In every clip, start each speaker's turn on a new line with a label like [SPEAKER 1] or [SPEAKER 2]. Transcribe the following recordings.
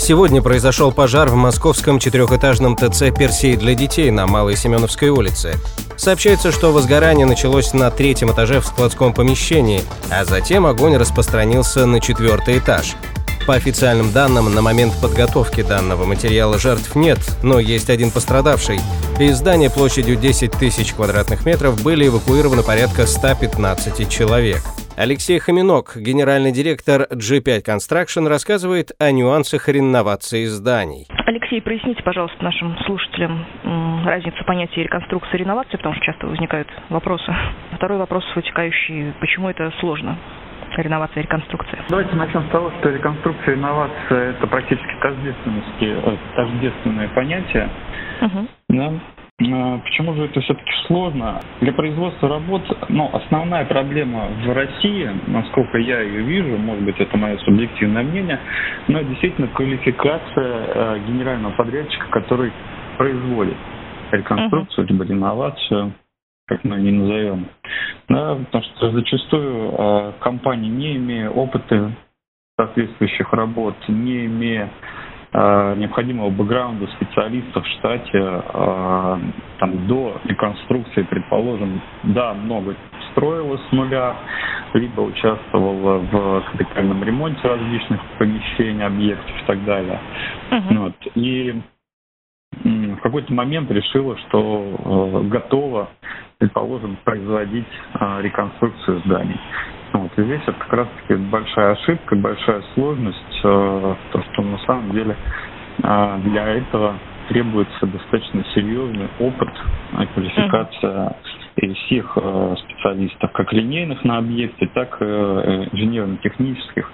[SPEAKER 1] Сегодня произошел пожар в московском четырехэтажном ТЦ «Персей для детей» на Малой Семеновской улице. Сообщается, что возгорание началось на третьем этаже в складском помещении, а затем огонь распространился на четвертый этаж. По официальным данным, на момент подготовки данного материала жертв нет, но есть один пострадавший. Из здания площадью 10 тысяч квадратных метров были эвакуированы порядка 115 человек. Алексей Хоминок, генеральный директор G5 Construction, рассказывает о нюансах реновации зданий.
[SPEAKER 2] Алексей, проясните, пожалуйста, нашим слушателям разницу понятия реконструкции и реновации, потому что часто возникают вопросы. Второй вопрос вытекающий, почему это сложно? реновация и реконструкция?
[SPEAKER 3] Давайте начнем с того, что реконструкция и инновация – это практически тождественности, э, тождественное понятие. Угу. Да? А, почему же это все-таки сложно? Для производства работ, ну, основная проблема в России, насколько я ее вижу, может быть, это мое субъективное мнение, но действительно квалификация э, генерального подрядчика, который производит реконструкцию, либо реновацию, как мы не назовем. Да, потому что зачастую э, компании, не имея опыта соответствующих работ, не имея Э, необходимого бэкграунда специалистов в штате э, там, до реконструкции, предположим, да, много строилось с нуля, либо участвовала в капитальном ремонте различных помещений, объектов и так далее. Uh-huh. Вот. И в какой-то момент решила, что э, готова, предположим, производить э, реконструкцию зданий. Вот. И здесь это как раз-таки большая ошибка, большая сложность, э, то, что на самом деле э, для этого требуется достаточно серьезный опыт, э, квалификация и всех э, специалистов, как линейных на объекте, так и э, инженерно-технических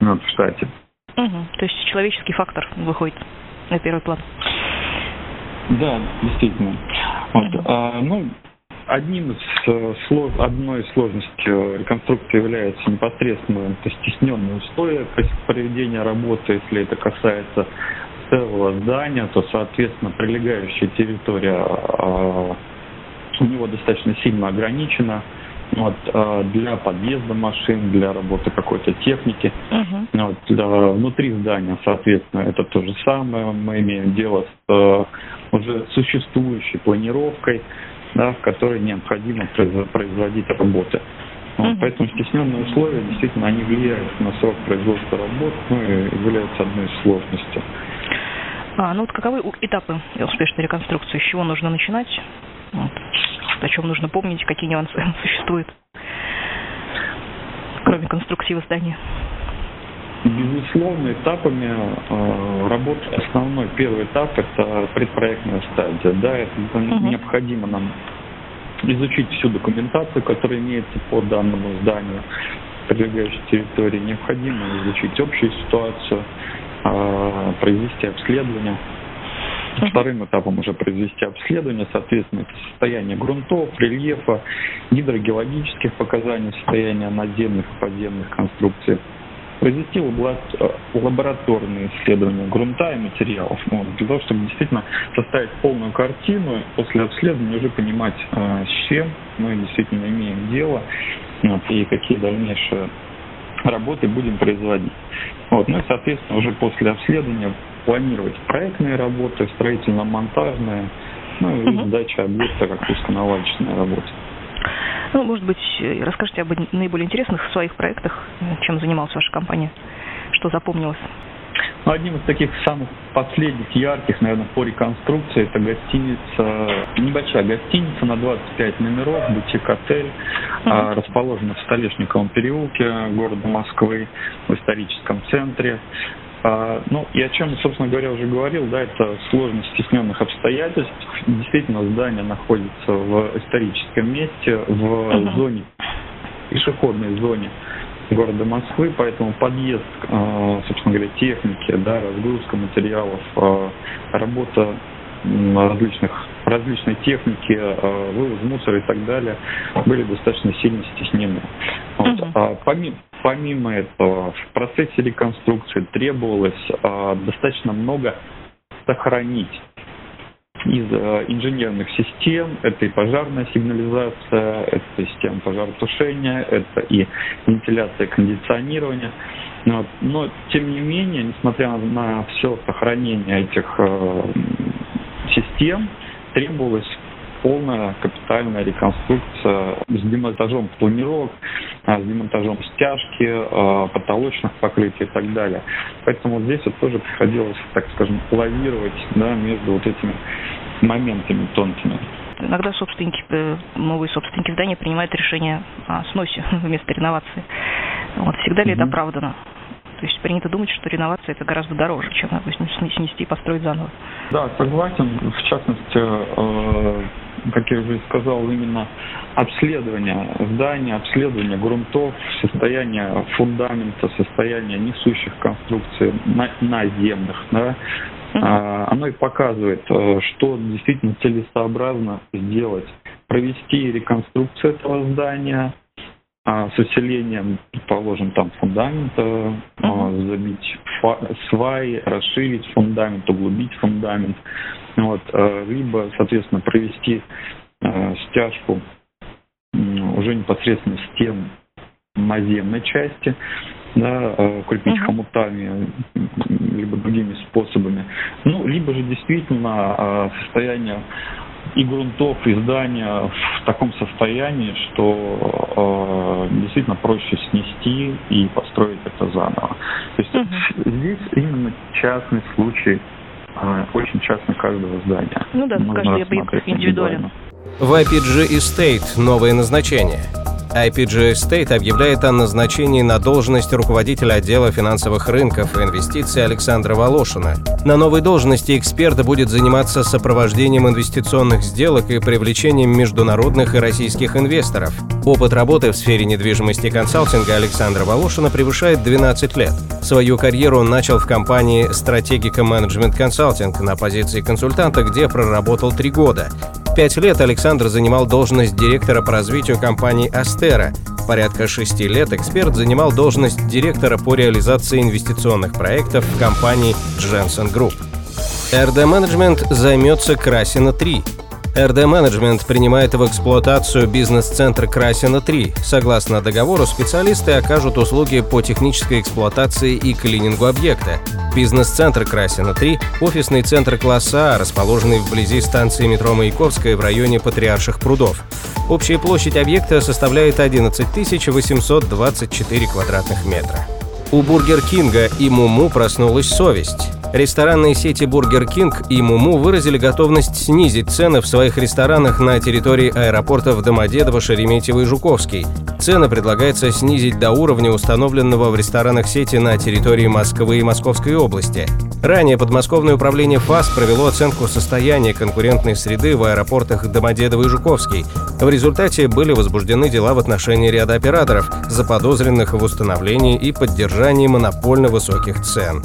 [SPEAKER 3] ну, в штате.
[SPEAKER 2] Угу. То есть человеческий фактор выходит на первый план.
[SPEAKER 3] Да, действительно. Вот. А, ну, Одним из э, одной из сложностей э, реконструкции является непосредственно стесненные условия проведения работы. Если это касается целого здания, то, соответственно, прилегающая территория э, у него достаточно сильно ограничена. Вот, для подъезда машин, для работы какой-то техники. Uh-huh. Вот, для, внутри здания, соответственно, это то же самое. Мы имеем дело с уже существующей планировкой да, в которой необходимо производить работы. Вот, mm Поэтому стесненные условия действительно они влияют на срок производства работ, ну и являются одной из сложностей.
[SPEAKER 2] А, ну вот каковы этапы успешной реконструкции? С чего нужно начинать? Вот. О чем нужно помнить, какие нюансы существуют, кроме конструктива здания?
[SPEAKER 3] Безусловно, этапами э, работы основной первый этап это предпроектная стадия. Да, это uh-huh. необходимо нам изучить всю документацию, которая имеется по данному зданию, прилегающей территории. Необходимо изучить общую ситуацию, э, произвести обследование. Uh-huh. Вторым этапом уже произвести обследование, соответственно, это состояние грунтов, рельефа, гидрогеологических показаний, состояния надземных и подземных конструкций произвести э, лабораторные исследования грунта и материалов, вот, для того, чтобы действительно составить полную картину, после обследования уже понимать, э, с чем мы действительно имеем дело вот, и какие дальнейшие работы будем производить. Вот, ну и, соответственно, уже после обследования планировать проектные работы, строительно-монтажные, ну и угу. сдача объекта как пусконаладочная работа.
[SPEAKER 2] Ну, может быть, расскажите об наиболее интересных своих проектах, чем занималась ваша компания, что запомнилось?
[SPEAKER 3] Ну, одним из таких самых последних, ярких, наверное, по реконструкции, это гостиница, небольшая гостиница на 25 номеров, бутик-отель, uh-huh. расположена в Столешниковом переулке города Москвы, в историческом центре. А, ну, и о чем, собственно говоря, уже говорил, да, это сложность стесненных обстоятельств. Действительно, здание находится в историческом месте, в uh-huh. зоне, пешеходной зоне города Москвы, поэтому подъезд, а, собственно говоря, техники, да, разгрузка материалов, а, работа различных различной техники, вывоз мусора и так далее были достаточно сильно стеснены. Вот. А помимо, помимо этого, в процессе реконструкции требовалось достаточно много сохранить из э, инженерных систем. Это и пожарная сигнализация, это система пожаротушения, это и вентиляция, кондиционирование. Вот. Но, тем не менее, несмотря на все сохранение этих э, систем, требовалось полная капитальная реконструкция с демонтажом планировок, с демонтажом стяжки, а, потолочных покрытий и так далее. Поэтому здесь вот тоже приходилось, так скажем, лавировать да, между вот этими моментами тонкими.
[SPEAKER 2] Иногда собственники, э, новые собственники здания принимают решение о сносе вместо реновации. Вот, всегда ли mm-hmm. это оправдано? То есть принято думать, что реновация это гораздо дороже, чем, допустим, снести и построить заново.
[SPEAKER 3] Да, согласен. В частности, э, как я уже сказал, именно обследование здания, обследование грунтов, состояние фундамента, состояние несущих конструкций наземных, да, а, оно и показывает, э, что действительно целесообразно сделать. Провести реконструкцию этого здания, а, с усилением, предположим, там фундамента, uh-huh. забить сваи, расширить фундамент, углубить фундамент, вот, э, либо, соответственно, провести стяжку уже непосредственно стен наземной части, да, укрепить uh-huh. хомутами, либо другими способами. Ну, либо же действительно состояние и грунтов, и здания в таком состоянии, что э, действительно проще снести и построить это заново. То есть угу. здесь именно частный случай, э, очень частный каждого здания.
[SPEAKER 2] Ну да, Можно каждый объект индивидуально.
[SPEAKER 1] В IPG Estate новое назначение – IPG State объявляет о назначении на должность руководителя отдела финансовых рынков и инвестиций Александра Волошина. На новой должности эксперт будет заниматься сопровождением инвестиционных сделок и привлечением международных и российских инвесторов. Опыт работы в сфере недвижимости и консалтинга Александра Волошина превышает 12 лет. Свою карьеру он начал в компании Strategica Management Consulting на позиции консультанта, где проработал три года. Пять лет Александр занимал должность директора по развитию компании «Астера». Порядка шести лет эксперт занимал должность директора по реализации инвестиционных проектов в компании Jensen Group. RD Management займется Красина-3, RD Management принимает в эксплуатацию бизнес-центр Красина-3. Согласно договору, специалисты окажут услуги по технической эксплуатации и клинингу объекта. Бизнес-центр Красина-3 – офисный центр класса А, расположенный вблизи станции метро Маяковская в районе Патриарших прудов. Общая площадь объекта составляет 11 824 квадратных метра. У Бургер Кинга и Муму проснулась совесть. Ресторанные сети Burger King и Муму выразили готовность снизить цены в своих ресторанах на территории аэропортов Домодедово, Шереметьево и Жуковский. Цены предлагается снизить до уровня, установленного в ресторанах сети на территории Москвы и Московской области. Ранее подмосковное управление ФАС провело оценку состояния конкурентной среды в аэропортах Домодедово и Жуковский. В результате были возбуждены дела в отношении ряда операторов, заподозренных в установлении и поддержании монопольно высоких цен.